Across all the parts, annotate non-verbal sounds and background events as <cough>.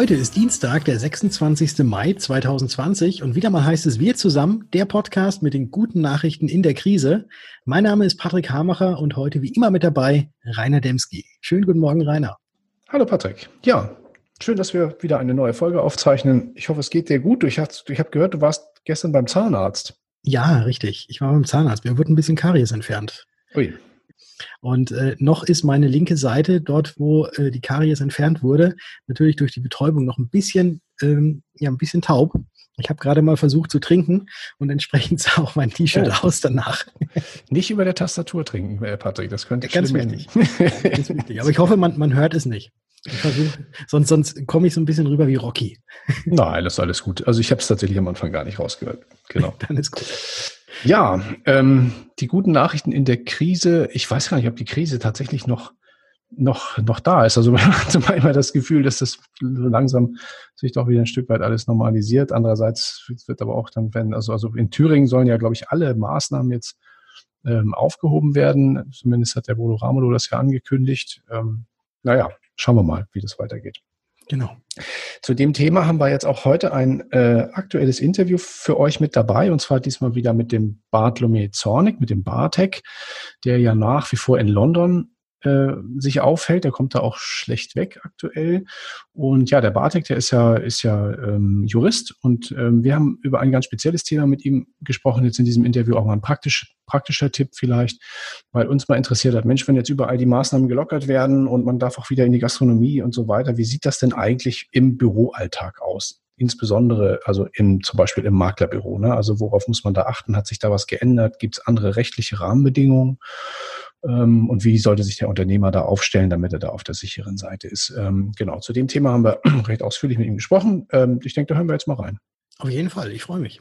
Heute ist Dienstag, der 26. Mai 2020 und wieder mal heißt es Wir zusammen, der Podcast mit den guten Nachrichten in der Krise. Mein Name ist Patrick Hamacher und heute wie immer mit dabei Rainer Demski. Schönen guten Morgen, Rainer. Hallo Patrick. Ja, schön, dass wir wieder eine neue Folge aufzeichnen. Ich hoffe, es geht dir gut. Ich habe hab gehört, du warst gestern beim Zahnarzt. Ja, richtig. Ich war beim Zahnarzt. Mir wurde ein bisschen Karies entfernt. Ui. Und äh, noch ist meine linke Seite, dort wo äh, die Karies entfernt wurde, natürlich durch die Betäubung noch ein bisschen, ähm, ja, ein bisschen taub. Ich habe gerade mal versucht zu trinken und entsprechend <laughs> sah auch mein T-Shirt oh. aus danach. Nicht über der Tastatur trinken, äh, Patrick, das könnte ganz wichtig. ganz wichtig. Aber ich hoffe, man, man hört es nicht. Ich versuche, sonst, sonst komme ich so ein bisschen rüber wie Rocky. Nein, das ist alles gut. Also ich habe es tatsächlich am Anfang gar nicht rausgehört. Genau. <laughs> Dann ist gut. Ja, ähm, die guten Nachrichten in der Krise. Ich weiß gar nicht, ob die Krise tatsächlich noch noch, noch da ist. Also <laughs> man hat immer das Gefühl, dass das langsam sich doch wieder ein Stück weit alles normalisiert. Andererseits wird aber auch dann, wenn, also, also in Thüringen sollen ja, glaube ich, alle Maßnahmen jetzt ähm, aufgehoben werden. Zumindest hat der Bodo Ramelow das ja angekündigt. Ähm, naja, schauen wir mal, wie das weitergeht. Genau. Zu dem Thema haben wir jetzt auch heute ein äh, aktuelles Interview für euch mit dabei und zwar diesmal wieder mit dem Bartlome Zornig, mit dem Bartek, der ja nach wie vor in London äh, sich aufhält. Der kommt da auch schlecht weg aktuell. Und ja, der Bartek, der ist ja, ist ja ähm, Jurist und ähm, wir haben über ein ganz spezielles Thema mit ihm gesprochen, jetzt in diesem Interview auch mal ein praktisch, praktischer Tipp vielleicht, weil uns mal interessiert hat, Mensch, wenn jetzt überall die Maßnahmen gelockert werden und man darf auch wieder in die Gastronomie und so weiter, wie sieht das denn eigentlich im Büroalltag aus? insbesondere also im, zum Beispiel im Maklerbüro. Ne? Also worauf muss man da achten? Hat sich da was geändert? Gibt es andere rechtliche Rahmenbedingungen? Ähm, und wie sollte sich der Unternehmer da aufstellen, damit er da auf der sicheren Seite ist. Ähm, genau, zu dem Thema haben wir <clears throat> recht ausführlich mit ihm gesprochen. Ähm, ich denke, da hören wir jetzt mal rein. Auf jeden Fall, ich freue mich.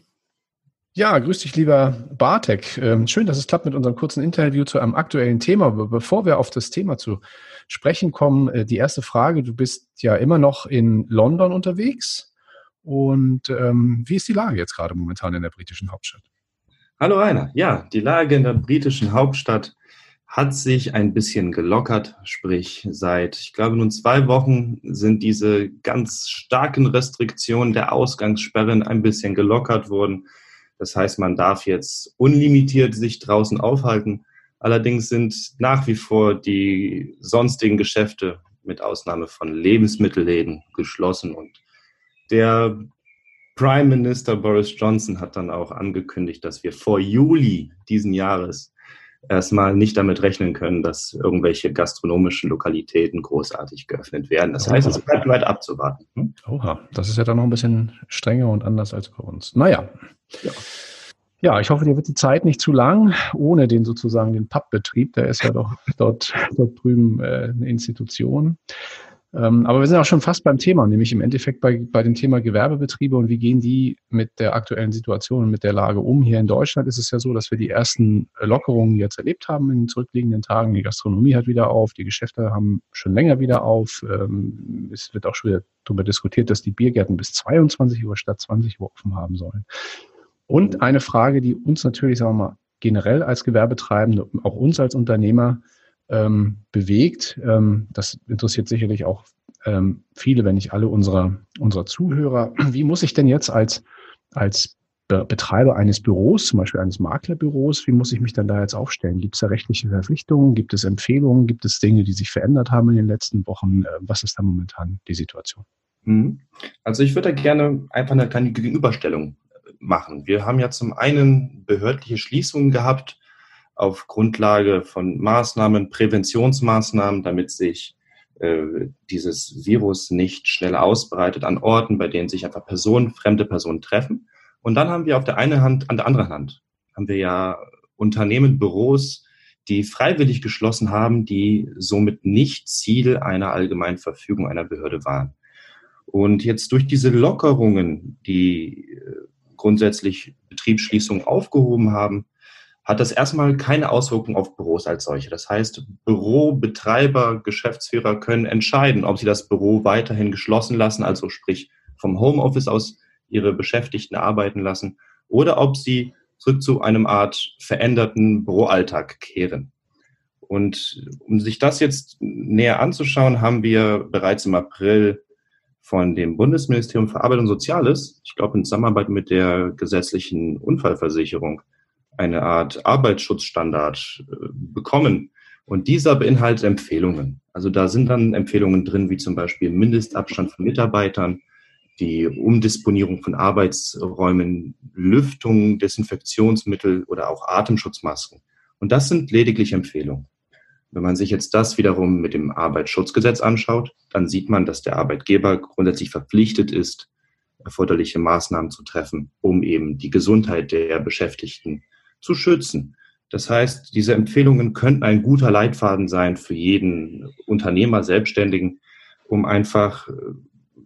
Ja, grüß dich, lieber Bartek. Ähm, schön, dass es klappt mit unserem kurzen Interview zu einem aktuellen Thema. Bevor wir auf das Thema zu sprechen kommen, äh, die erste Frage. Du bist ja immer noch in London unterwegs. Und ähm, wie ist die Lage jetzt gerade momentan in der britischen Hauptstadt? Hallo Rainer. Ja, die Lage in der britischen Hauptstadt hat sich ein bisschen gelockert, sprich seit, ich glaube, nun zwei Wochen sind diese ganz starken Restriktionen der Ausgangssperren ein bisschen gelockert worden. Das heißt, man darf jetzt unlimitiert sich draußen aufhalten. Allerdings sind nach wie vor die sonstigen Geschäfte mit Ausnahme von Lebensmittelläden geschlossen und der Prime Minister Boris Johnson hat dann auch angekündigt, dass wir vor Juli diesen Jahres erstmal nicht damit rechnen können, dass irgendwelche gastronomischen Lokalitäten großartig geöffnet werden. Das heißt, es bleibt weit abzuwarten. Hm? Oha, das ist ja dann noch ein bisschen strenger und anders als bei uns. Naja. Ja. Ja, ich hoffe, dir wird die Zeit nicht zu lang, ohne den sozusagen den Pappbetrieb. Der ist ja doch dort, dort drüben äh, eine Institution. Ähm, aber wir sind auch schon fast beim Thema, nämlich im Endeffekt bei, bei dem Thema Gewerbebetriebe und wie gehen die mit der aktuellen Situation und mit der Lage um. Hier in Deutschland ist es ja so, dass wir die ersten Lockerungen jetzt erlebt haben in den zurückliegenden Tagen. Die Gastronomie hat wieder auf, die Geschäfte haben schon länger wieder auf. Ähm, es wird auch schon wieder darüber diskutiert, dass die Biergärten bis 22 Uhr statt 20 Uhr offen haben sollen. Und eine Frage, die uns natürlich, sagen wir mal, generell als Gewerbetreibende, auch uns als Unternehmer ähm, bewegt. Ähm, das interessiert sicherlich auch ähm, viele, wenn nicht alle unserer, unserer Zuhörer. <clears throat> Wie muss ich denn jetzt als, als Betreiber eines Büros, zum Beispiel eines Maklerbüros, wie muss ich mich dann da jetzt aufstellen? Gibt es da rechtliche Verpflichtungen? Gibt es Empfehlungen? Gibt es Dinge, die sich verändert haben in den letzten Wochen? Äh, was ist da momentan die Situation? Mhm. Also ich würde da gerne einfach eine kleine Gegenüberstellung machen. Wir haben ja zum einen behördliche Schließungen gehabt auf Grundlage von Maßnahmen, Präventionsmaßnahmen, damit sich äh, dieses Virus nicht schnell ausbreitet an Orten, bei denen sich einfach Personen, fremde Personen treffen. Und dann haben wir auf der einen Hand, an der anderen Hand, haben wir ja Unternehmen, Büros, die freiwillig geschlossen haben, die somit nicht Ziel einer allgemeinen Verfügung einer Behörde waren. Und jetzt durch diese Lockerungen, die äh, grundsätzlich Betriebsschließungen aufgehoben haben, hat das erstmal keine Auswirkung auf Büros als solche. Das heißt, Bürobetreiber, Geschäftsführer können entscheiden, ob sie das Büro weiterhin geschlossen lassen, also sprich vom Homeoffice aus ihre Beschäftigten arbeiten lassen, oder ob sie zurück zu einem Art veränderten Büroalltag kehren. Und um sich das jetzt näher anzuschauen, haben wir bereits im April von dem Bundesministerium für Arbeit und Soziales, ich glaube in Zusammenarbeit mit der gesetzlichen Unfallversicherung, eine Art Arbeitsschutzstandard äh, bekommen. Und dieser beinhaltet Empfehlungen. Also da sind dann Empfehlungen drin, wie zum Beispiel Mindestabstand von Mitarbeitern, die Umdisponierung von Arbeitsräumen, Lüftung, Desinfektionsmittel oder auch Atemschutzmasken. Und das sind lediglich Empfehlungen. Wenn man sich jetzt das wiederum mit dem Arbeitsschutzgesetz anschaut, dann sieht man, dass der Arbeitgeber grundsätzlich verpflichtet ist, erforderliche Maßnahmen zu treffen, um eben die Gesundheit der Beschäftigten zu schützen. Das heißt, diese Empfehlungen könnten ein guter Leitfaden sein für jeden Unternehmer, Selbstständigen, um einfach, äh,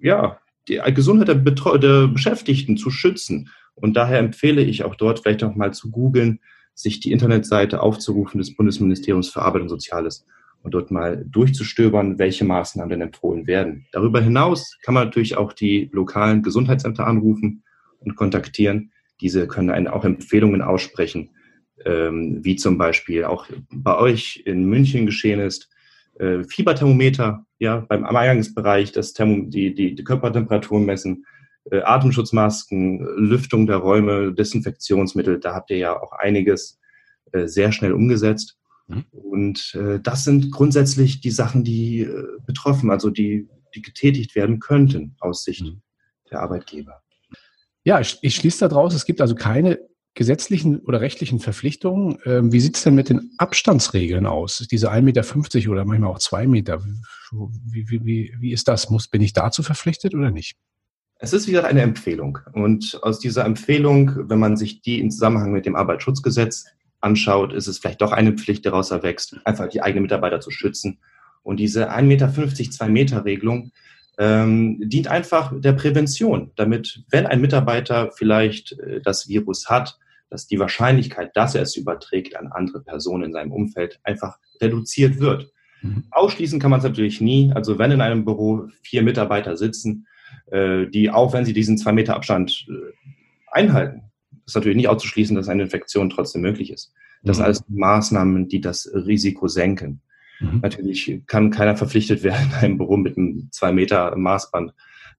ja, die Gesundheit der, Betreu der Beschäftigten zu schützen. Und daher empfehle ich auch dort vielleicht noch mal zu googeln, sich die Internetseite aufzurufen des Bundesministeriums für Arbeit und Soziales und dort mal durchzustöbern, welche Maßnahmen denn empfohlen werden. Darüber hinaus kann man natürlich auch die lokalen Gesundheitsämter anrufen und kontaktieren. Diese können einen auch Empfehlungen aussprechen, ähm, wie zum Beispiel auch bei euch in München geschehen ist, äh, Fieberthermometer, ja, beim Eingangsbereich das Thermom die, die, die Körpertemperatur messen, äh, Atemschutzmasken, Lüftung der Räume, Desinfektionsmittel, da habt ihr ja auch einiges äh, sehr schnell umgesetzt. Mhm. Und äh, das sind grundsätzlich die Sachen, die äh, betroffen, also die, die getätigt werden könnten aus Sicht mhm. der Arbeitgeber. Ja, ich, ich schließe daraus, es gibt also keine gesetzlichen oder rechtlichen Verpflichtungen. Ähm, wie sieht es denn mit den Abstandsregeln aus? Diese 1,50 Meter oder manchmal auch 2 Meter. Wie, wie, wie, wie ist das? Muss, bin ich dazu verpflichtet oder nicht? Es ist, wie gesagt, eine Empfehlung. Und aus dieser Empfehlung, wenn man sich die im Zusammenhang mit dem Arbeitsschutzgesetz anschaut, ist es vielleicht doch eine Pflicht, die daraus erwächst, einfach die eigenen Mitarbeiter zu schützen. Und diese 1,50 Meter, 2 Meter Regelung ähm, dient einfach der Prävention, damit, wenn ein Mitarbeiter vielleicht äh, das Virus hat, dass die Wahrscheinlichkeit, dass er es überträgt an andere Personen in seinem Umfeld, einfach reduziert wird. Mhm. Ausschließen kann man es natürlich nie. Also wenn in einem Büro vier Mitarbeiter sitzen, äh, die auch wenn sie diesen zwei Meter Abstand äh, einhalten, ist natürlich nicht auszuschließen, dass eine Infektion trotzdem möglich ist. Das sind mhm. alles Maßnahmen, die das Risiko senken. Mhm. Natürlich kann keiner verpflichtet werden, <laughs> in einem Büro mit einem zwei Meter Maßband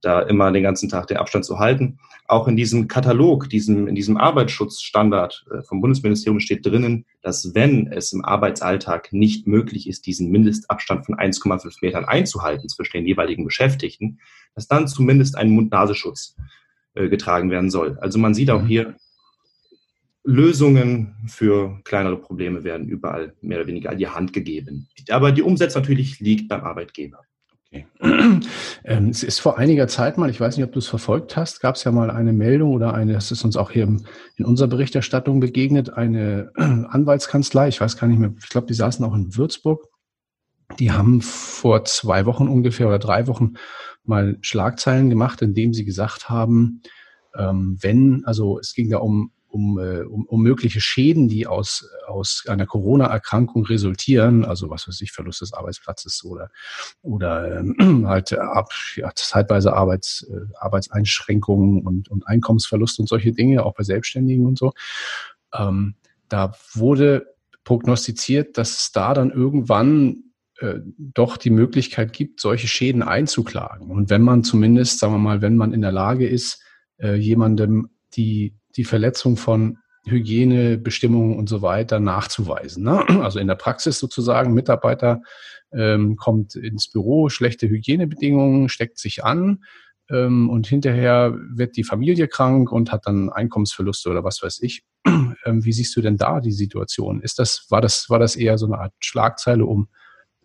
da immer den ganzen Tag den Abstand zu halten. Auch in diesem Katalog, diesem, in diesem Arbeitsschutzstandard äh, vom Bundesministerium steht drinnen, dass wenn es im Arbeitsalltag nicht möglich ist, diesen Mindestabstand von 1,5 Metern einzuhalten zwischen den jeweiligen Beschäftigten, dass dann zumindest ein Mund-Nasenschutz äh, getragen werden soll. Also man sieht auch mhm. hier, Lösungen für kleinere Probleme werden überall mehr oder weniger an die Hand gegeben. Aber die Umsetzung natürlich liegt beim Arbeitgeber. Okay. <clears throat> Ähm, es ist vor einiger Zeit mal, ich weiß nicht, ob du es verfolgt hast, gab es ja mal eine Meldung oder eine, das ist uns auch hier in unserer Berichterstattung begegnet, eine <clears throat> Anwaltskanzlei, ich weiß gar nicht mehr, ich glaube, die saßen auch in Würzburg. Die haben vor zwei Wochen ungefähr oder drei Wochen mal Schlagzeilen gemacht, indem sie gesagt haben, ähm, wenn, also es ging da um um, äh, um, um mögliche Schäden, die aus, aus einer Corona-Erkrankung resultieren, also was weiß ich, Verlust des Arbeitsplatzes oder, oder ähm, <clears throat> halt ab, ja, zeitweise Arbeits, äh, Arbeitseinschränkungen und, und Einkommensverlust und solche Dinge, auch bei Selbstständigen und so. Ähm, da wurde prognostiziert, dass es da dann irgendwann äh, doch die Möglichkeit gibt, solche Schäden einzuklagen. Und wenn man zumindest, sagen wir mal, wenn man in der Lage ist, äh, jemandem die die Verletzung von Hygienebestimmungen und so weiter nachzuweisen. Ne? <clears throat> Also in der Praxis sozusagen, Mitarbeiter ähm, kommt ins Büro, schlechte Hygienebedingungen, steckt sich an ähm, und hinterher wird die Familie krank und hat dann Einkommensverluste oder was weiß ich. <clears throat> Ähm, wie siehst du denn da die Situation? Ist das, war das, war das eher so eine Art Schlagzeile, um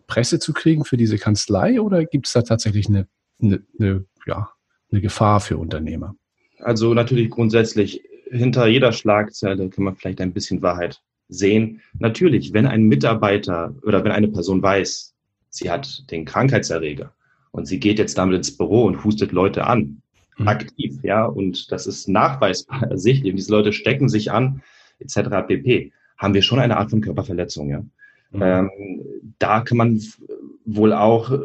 Presse zu kriegen für diese Kanzlei oder gibt es da tatsächlich eine, eine, eine, ja, eine Gefahr für Unternehmer? Also natürlich grundsätzlich hinter jeder Schlagzeile kann man vielleicht ein bisschen Wahrheit sehen. Natürlich, wenn ein Mitarbeiter oder wenn eine Person weiß, sie hat den Krankheitserreger und sie geht jetzt damit ins Büro und hustet Leute an, mhm. aktiv, ja, und das ist nachweisbar <laughs> ersichtlich, diese Leute stecken sich an, etc. pp., haben wir schon eine Art von Körperverletzung, ja. Mhm. Ähm, da kann man wohl auch äh,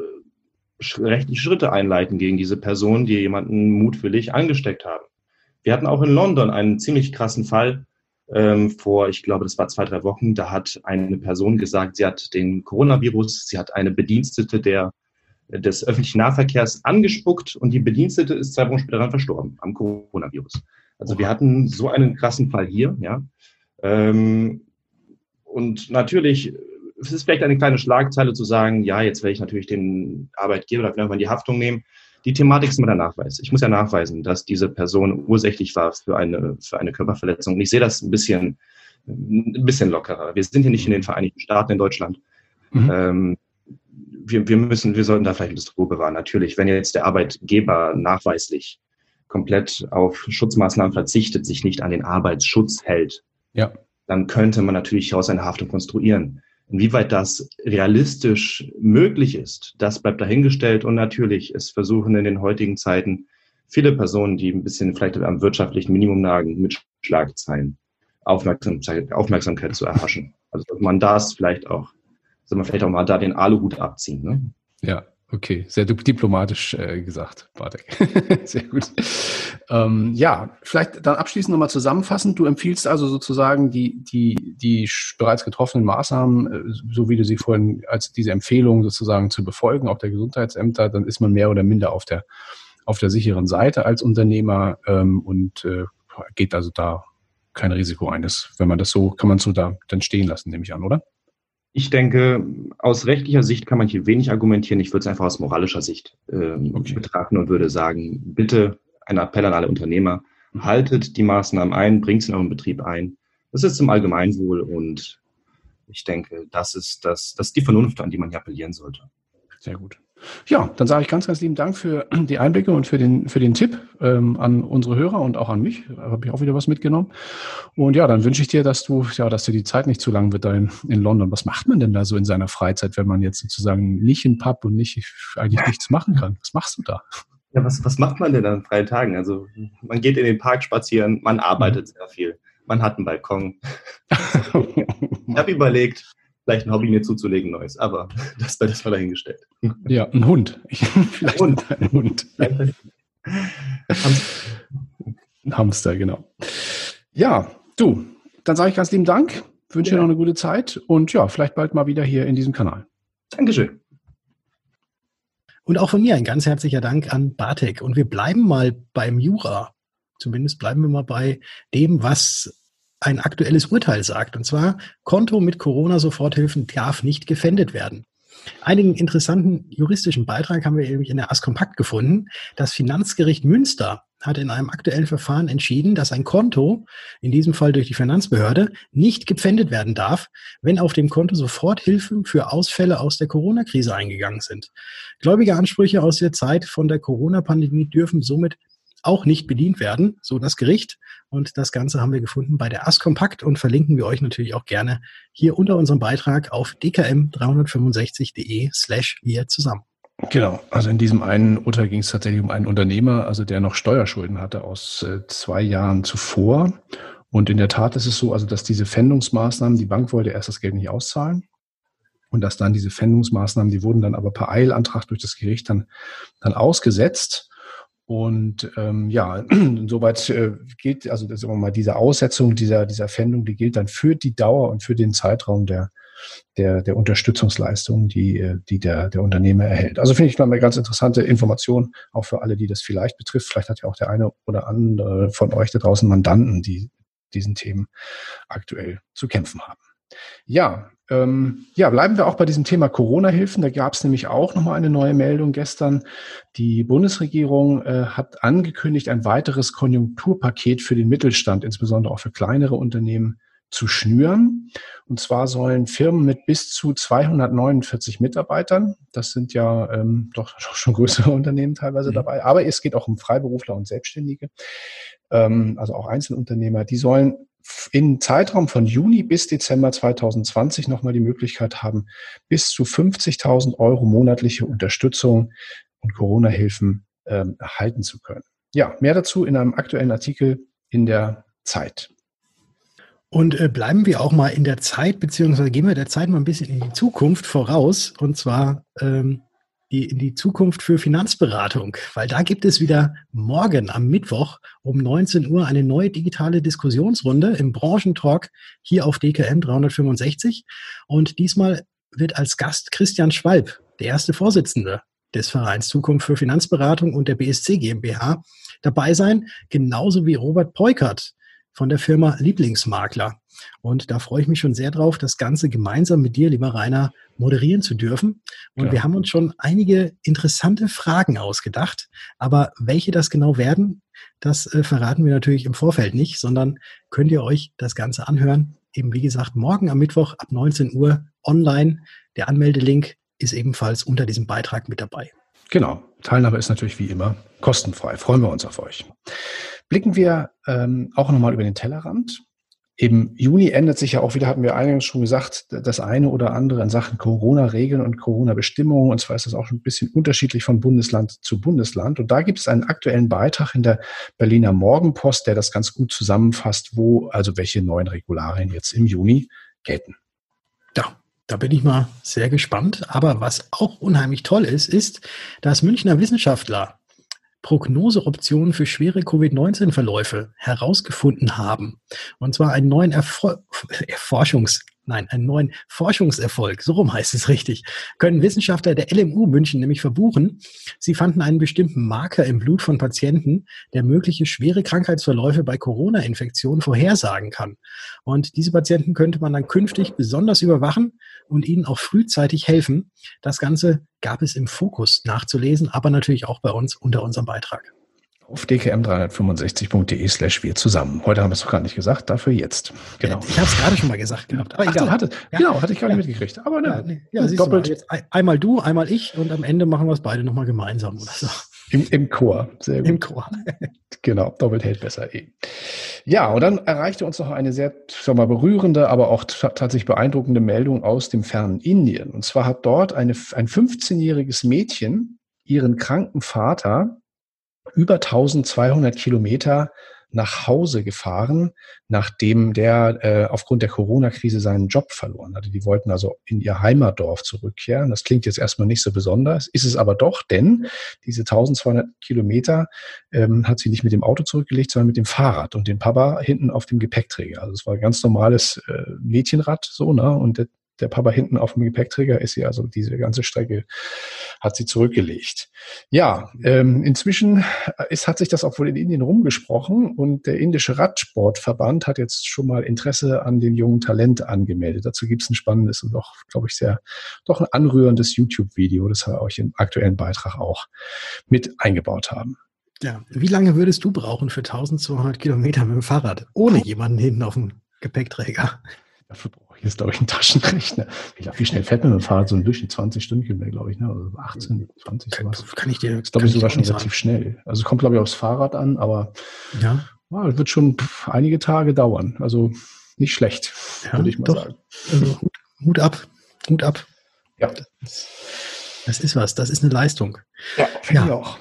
rechtliche Schritte einleiten gegen diese Personen, die jemanden mutwillig angesteckt haben. Wir hatten auch in London einen ziemlich krassen Fall ähm, vor, ich glaube, das war zwei, drei Wochen. Da hat eine Person gesagt, sie hat den Coronavirus, sie hat eine Bedienstete der des öffentlichen Nahverkehrs angespuckt und die Bedienstete ist zwei Wochen später dann verstorben am Coronavirus. Also wir hatten so einen krassen Fall hier, ja. Ähm, und natürlich es ist vielleicht eine kleine Schlagzeile zu sagen, ja, jetzt werde ich natürlich den Arbeitgeber dafür in die Haftung nehmen. Die Thematik ist immer der Nachweis. Ich muss ja nachweisen, dass diese Person ursächlich war für eine, für eine Körperverletzung. Und ich sehe das ein bisschen, ein bisschen lockerer. Wir sind hier nicht in den Vereinigten Staaten in Deutschland. Mhm. Ähm, wir, wir müssen, wir sollten da vielleicht ein bisschen Ruhe bewahren. Natürlich, wenn jetzt der Arbeitgeber nachweislich komplett auf Schutzmaßnahmen verzichtet, sich nicht an den Arbeitsschutz hält, ja. dann könnte man natürlich aus einer Haftung konstruieren. Inwieweit das realistisch möglich ist, das bleibt dahingestellt. Und natürlich, es versuchen in den heutigen Zeiten viele Personen, die ein bisschen vielleicht am wirtschaftlichen Minimum nagen, mit Schlagzeilen Aufmerksamkeit, Aufmerksamkeit zu erhaschen. Also man das vielleicht auch, soll man vielleicht auch mal da den Aluhut abziehen. Ne? Ja, Okay, sehr diplomatisch äh, gesagt, Bartek. <laughs> sehr gut. Ähm, ja, vielleicht dann abschließend nochmal zusammenfassend. Du empfiehlst also sozusagen die, die, die bereits getroffenen Maßnahmen, äh, so wie du sie vorhin als diese Empfehlung sozusagen zu befolgen, auch der Gesundheitsämter, dann ist man mehr oder minder auf der, auf der sicheren Seite als Unternehmer ähm, und äh, geht also da kein Risiko ein. Das, wenn man das so, kann man so da dann stehen lassen, nehme ich an, oder? Ich denke, aus rechtlicher Sicht kann man hier wenig argumentieren. Ich würde es einfach aus moralischer Sicht ähm, okay. betrachten und würde sagen, bitte ein Appell an alle Unternehmer, haltet die Maßnahmen ein, bringt sie in euren Betrieb ein. Das ist zum Allgemeinwohl und ich denke, das ist, das, das ist die Vernunft, an die man hier appellieren sollte. Sehr gut. Ja, dann sage ich ganz, ganz lieben Dank für <clears throat> die Einblicke und für den, für den Tipp ähm, an unsere Hörer und auch an mich. Da habe ich auch wieder was mitgenommen. Und ja, dann wünsche ich dir, dass du, ja, dass dir die Zeit nicht zu lang wird da in, in London. Was macht man denn da so in seiner Freizeit, wenn man jetzt sozusagen nicht in Pub und nicht eigentlich nichts machen kann? Was machst du da? Ja, was, was macht man denn an freien Tagen? Also man geht in den Park spazieren, man arbeitet mhm. sehr viel, man hat einen Balkon. <laughs> ich habe überlegt, vielleicht ein Hobby mir zuzulegen, neues. Aber <laughs> das wird das mal dahingestellt. Ja, ein Hund. <laughs> vielleicht Hund. ein Hund. ein Hamster, genau. Ja, du, dann sage ich ganz lieben Dank, wünsche ja. dir noch eine gute Zeit und ja, vielleicht bald mal wieder hier in diesem Kanal. Dankeschön. Und auch von mir ein ganz herzlicher Dank an Bartek. Und wir bleiben mal beim Jura. Zumindest bleiben wir mal bei dem, was ein aktuelles Urteil sagt. Und zwar, Konto mit Corona-Soforthilfen darf nicht gefändet werden. Einigen interessanten juristischen Beitrag haben wir nämlich in der Askompakt gefunden. Das Finanzgericht Münster hat in einem aktuellen Verfahren entschieden, dass ein Konto, in diesem Fall durch die Finanzbehörde, nicht gepfändet werden darf, wenn auf dem Konto Soforthilfen für Ausfälle aus der Corona-Krise eingegangen sind. Gläubige Ansprüche aus der Zeit von der Corona-Pandemie dürfen somit auch nicht bedient werden, so das Gericht. Und das Ganze haben wir gefunden bei der ASCompakt und verlinken wir euch natürlich auch gerne hier unter unserem Beitrag auf dkm365.de slash wir zusammen. Genau, also in diesem einen Urteil ging es tatsächlich um einen Unternehmer, also der noch Steuerschulden hatte aus äh, zwei Jahren zuvor. Und in der Tat ist es so, also dass diese Fändungsmaßnahmen, die Bank wollte erst das Geld nicht auszahlen. Und dass dann diese Fändungsmaßnahmen, die wurden dann aber per Eilantrag durch das Gericht dann, dann ausgesetzt. Und ähm, ja, <clears throat> soweit äh, gilt, also sagen wir mal, diese Aussetzung dieser, dieser Fendung, die gilt dann für die Dauer und für den Zeitraum der, der, der Unterstützungsleistung, die, äh, die der, der Unternehmer erhält. Also finde ich mal eine ganz interessante Information, auch für alle, die das vielleicht betrifft. Vielleicht hat ja auch der eine oder andere von euch da draußen Mandanten, die diesen Themen aktuell zu kämpfen haben. Ja, ähm, ja, bleiben wir auch bei diesem Thema Corona-Hilfen. Da gab es nämlich auch nochmal eine neue Meldung gestern. Die Bundesregierung äh, hat angekündigt, ein weiteres Konjunkturpaket für den Mittelstand, insbesondere auch für kleinere Unternehmen, zu schnüren. Und zwar sollen Firmen mit bis zu 249 Mitarbeitern, das sind ja ähm, doch <laughs> schon größere Unternehmen teilweise mhm. dabei, aber es geht auch um Freiberufler und Selbstständige, ähm, also auch Einzelunternehmer, die sollen in Zeitraum von Juni bis Dezember 2020 nochmal die Möglichkeit haben, bis zu 50.000 Euro monatliche Unterstützung und Corona-Hilfen ähm, erhalten zu können. Ja, mehr dazu in einem aktuellen Artikel in der Zeit. Und äh, bleiben wir auch mal in der Zeit, beziehungsweise gehen wir der Zeit mal ein bisschen in die Zukunft voraus. Und zwar ähm, die, in die Zukunft für Finanzberatung, weil da gibt es wieder morgen am Mittwoch um 19 Uhr eine neue digitale Diskussionsrunde im Branchentalk hier auf DKM 365. Und diesmal wird als Gast Christian Schwalb, der erste Vorsitzende des Vereins Zukunft für Finanzberatung und der BSC GmbH dabei sein, genauso wie Robert Peukert von der Firma Lieblingsmakler. Und da freue ich mich schon sehr drauf, das Ganze gemeinsam mit dir, lieber Rainer, moderieren zu dürfen. Und ja. wir haben uns schon einige interessante Fragen ausgedacht. Aber welche das genau werden, das äh, verraten wir natürlich im Vorfeld nicht, sondern könnt ihr euch das Ganze anhören. Eben wie gesagt, morgen am Mittwoch ab 19 Uhr online. Der Anmeldelink ist ebenfalls unter diesem Beitrag mit dabei. Genau. Teilnahme ist natürlich wie immer kostenfrei. Freuen wir uns auf euch. Blicken wir ähm, auch nochmal über den Tellerrand. Im Juni ändert sich ja auch wieder, hatten wir eingangs schon gesagt, das eine oder andere in Sachen Corona-Regeln und Corona-Bestimmungen. Und zwar ist das auch ein bisschen unterschiedlich von Bundesland zu Bundesland. Und da gibt es einen aktuellen Beitrag in der Berliner Morgenpost, der das ganz gut zusammenfasst, wo also welche neuen Regularien jetzt im Juni gelten. Ja, da bin ich mal sehr gespannt. Aber was auch unheimlich toll ist, ist, dass Münchner Wissenschaftler Prognoseoptionen für schwere Covid-19-Verläufe herausgefunden haben. Und zwar einen neuen Erfol Erforschungs nein, einen neuen Forschungserfolg, so rum heißt es richtig, können Wissenschaftler der LMU München nämlich verbuchen. Sie fanden einen bestimmten Marker im Blut von Patienten, der mögliche schwere Krankheitsverläufe bei Corona-Infektionen vorhersagen kann. Und diese Patienten könnte man dann künftig besonders überwachen und ihnen auch frühzeitig helfen. Das Ganze gab es im Fokus nachzulesen, aber natürlich auch bei uns unter unserem Beitrag auf dkm365.de slash wir zusammen. Heute haben wir es doch gar nicht gesagt, dafür jetzt. Genau. Ich habe es gerade schon mal gesagt gehabt. Aber Ach, egal. hatte, ja. Genau, hatte ich gar nicht ja. mitgekriegt. Aber ne, ja, ja doppelt. Jetzt einmal du, einmal ich und am Ende machen wir es beide nochmal gemeinsam oder so. Im, Im Chor, sehr gut. Im Chor. <laughs> genau, doppelt hält besser eh. Ja, und dann erreichte uns noch eine sehr, sag mal, berührende, aber auch tatsächlich beeindruckende Meldung aus dem fernen Indien. Und zwar hat dort eine, ein 15-jähriges Mädchen ihren kranken Vater über 1200 Kilometer nach Hause gefahren, nachdem der äh, aufgrund der Corona-Krise seinen Job verloren hatte. Die wollten also in ihr Heimatdorf zurückkehren. Das klingt jetzt erstmal nicht so besonders, ist es aber doch, denn diese 1200 Kilometer ähm, hat sie nicht mit dem Auto zurückgelegt, sondern mit dem Fahrrad und den Papa hinten auf dem Gepäckträger. Also es war ein ganz normales äh, Mädchenrad so, ne? Und der, Papa hinten auf dem Gepäckträger ist sie also diese ganze Strecke hat sie zurückgelegt. Ja, ähm, inzwischen ist, hat sich das auch wohl in Indien rumgesprochen und der indische Radsportverband hat jetzt schon mal Interesse an dem jungen Talent angemeldet. Dazu gibt es ein spannendes und doch, glaube ich, sehr, doch ein anrührendes YouTube-Video, das wir euch im aktuellen Beitrag auch mit eingebaut haben. Ja, wie lange würdest du brauchen für 1200 Kilometer mit dem Fahrrad, ohne jemanden hinten auf dem Gepäckträger? Dafür hier ist, glaube ich, ein Taschenrechner. Wie schnell fährt man mit dem Fahrrad so durch die 20 Stunden, glaube ich, ne? Also 18, 20, sowas. Kann ich dir, das ist, glaube ich, sogar schon relativ schnell. Also es kommt, glaube ich, aufs Fahrrad an, aber ja. ja wird schon einige Tage dauern. Also nicht schlecht, ja, würde ich mal doch. sagen. Also, Hut ab, Hut ab. Ja. Das, das ist was, das ist eine Leistung. Ja, finde ja. ich auch.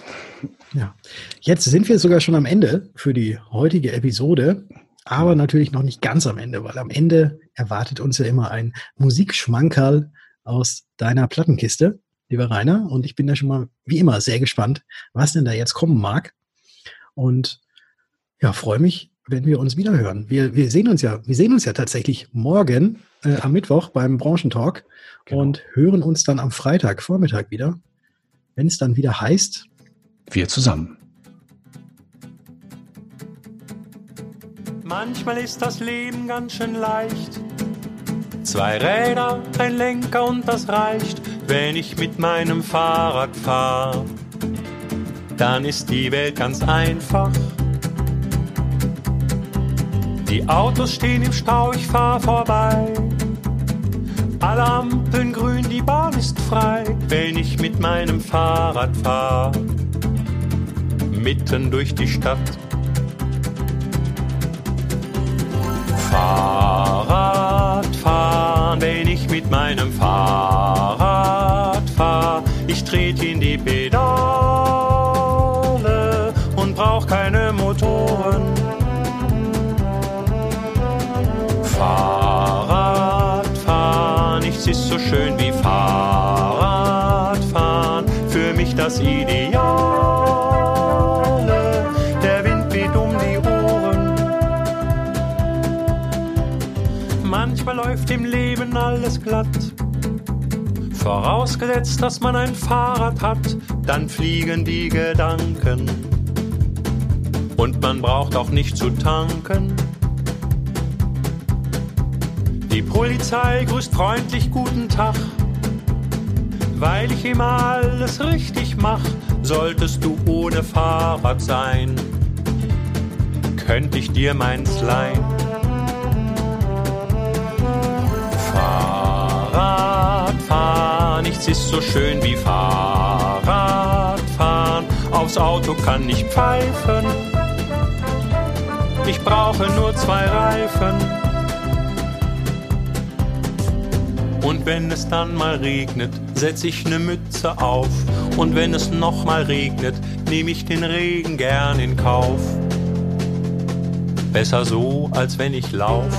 Ja. Jetzt sind wir sogar schon am Ende für die heutige Episode aber natürlich noch nicht ganz am Ende, weil am Ende erwartet uns ja immer ein Musikschmankerl aus deiner Plattenkiste, lieber Rainer. Und ich bin da schon mal, wie immer, sehr gespannt, was denn da jetzt kommen mag. Und ja, freue mich, wenn wir uns wieder hören. Wir, wir sehen uns ja, wir sehen uns ja tatsächlich morgen äh, am Mittwoch beim Branchentalk genau. und hören uns dann am Freitag Vormittag wieder, wenn es dann wieder heißt. Wir zusammen. Manchmal ist das Leben ganz schön leicht. Zwei Räder, ein Lenker und das reicht, wenn ich mit meinem Fahrrad fahre. Dann ist die Welt ganz einfach. Die Autos stehen im Stau, ich fahr vorbei. Alle Ampeln grün, die Bahn ist frei, wenn ich mit meinem Fahrrad fahr. Mitten durch die Stadt fahren, wenn ich mit meinem Fahrrad fahr. Ich trete in die Pedale und brauch keine Motoren. Fahrrad fahren, nichts ist so schön wie Fahrradfahren. Für mich das Ideal. Vorausgesetzt, dass man ein Fahrrad hat, dann fliegen die Gedanken. Und man braucht auch nicht zu tanken. Die Polizei grüßt freundlich guten Tag, weil ich immer alles richtig mach. Solltest du ohne Fahrrad sein, könnte ich dir meins leihen. Nichts ist so schön wie Fahrradfahren. Aufs Auto kann ich pfeifen, ich brauche nur zwei Reifen. Und wenn es dann mal regnet, setz ich ne Mütze auf. Und wenn es noch mal regnet, nehme ich den Regen gern in Kauf. Besser so, als wenn ich lauf.